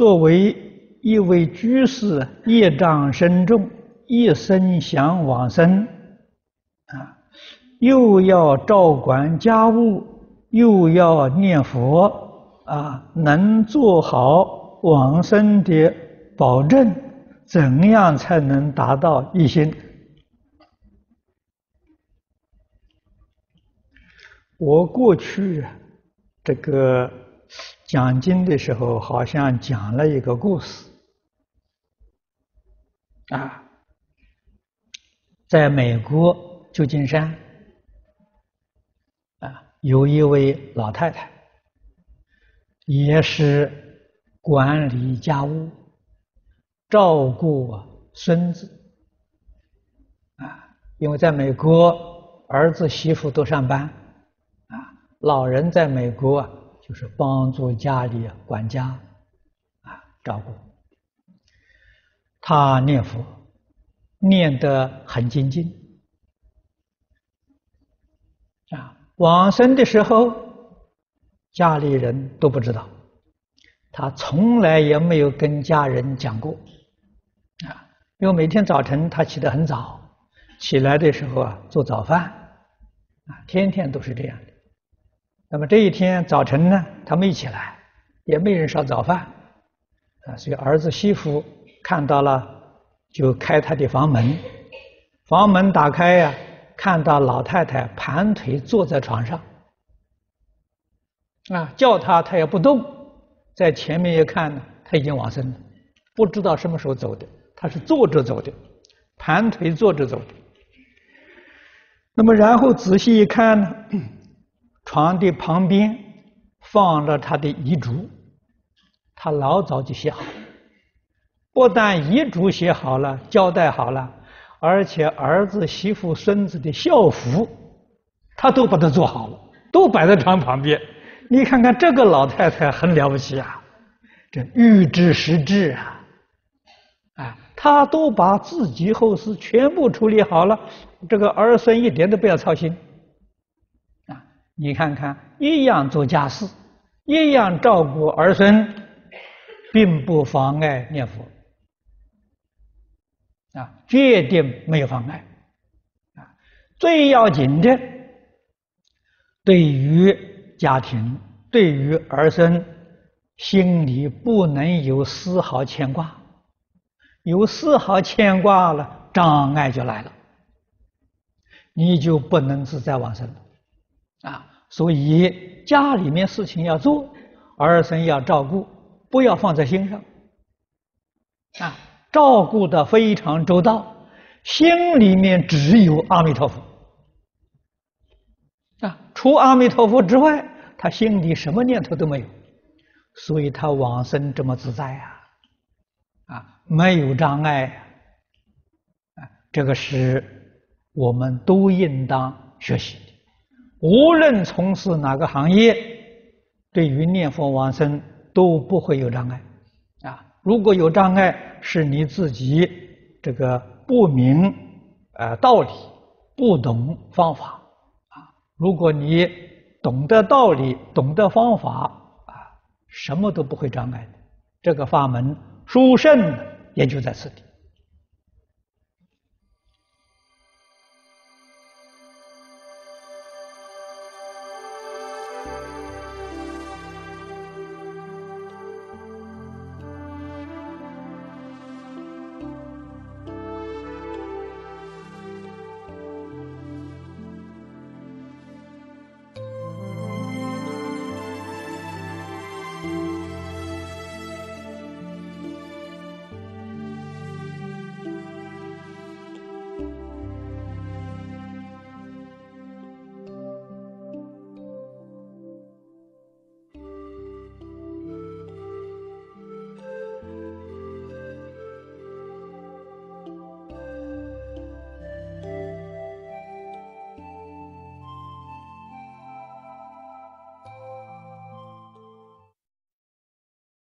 作为一位居士，业障深重，一生想往生，啊，又要照管家务，又要念佛，啊，能做好往生的保证，怎样才能达到一心？我过去这个讲经的时候，好像讲了一个故事啊，在美国旧金山啊，有一位老太太，也是管理家务、照顾孙子啊，因为在美国，儿子媳妇都上班啊。老人在美国，就是帮助家里管家，啊，照顾。他念佛，念得很精进，啊，往生的时候，家里人都不知道，他从来也没有跟家人讲过，啊，因为每天早晨他起得很早，起来的时候啊，做早饭，啊，天天都是这样的。那么这一天早晨呢，他没起来，也没人烧早饭，啊，所以儿子媳妇看到了，就开他的房门，房门打开呀，看到老太太盘腿坐在床上，啊，叫他他也不动，在前面一看呢，他已经往生了，不知道什么时候走的，他是坐着走的，盘腿坐着走的。那么然后仔细一看呢。床的旁边放了他的遗嘱，他老早就写好。不但遗嘱写好了，交代好了，而且儿子、媳妇、孙子的孝服，他都把它做好了，都摆在床旁边。你看看这个老太太很了不起啊，这预知时至啊，啊，他都把自己后事全部处理好了，这个儿孙一点都不要操心。你看看，一样做家事，一样照顾儿孙，并不妨碍念佛。啊，决定没有妨碍。啊。最要紧的，对于家庭，对于儿孙，心里不能有丝毫牵挂，有丝毫牵挂了，障碍就来了，你就不能自在往生了。啊。所以家里面事情要做，儿孙要照顾，不要放在心上，啊，照顾的非常周到，心里面只有阿弥陀佛，啊，除阿弥陀佛之外，他心里什么念头都没有，所以他往生这么自在啊，啊，没有障碍，啊，这个是我们都应当学习。无论从事哪个行业，对于念佛往生都不会有障碍，啊，如果有障碍，是你自己这个不明呃道理，不懂方法，啊，如果你懂得道理，懂得方法，啊，什么都不会障碍的。这个法门殊胜也就在此地。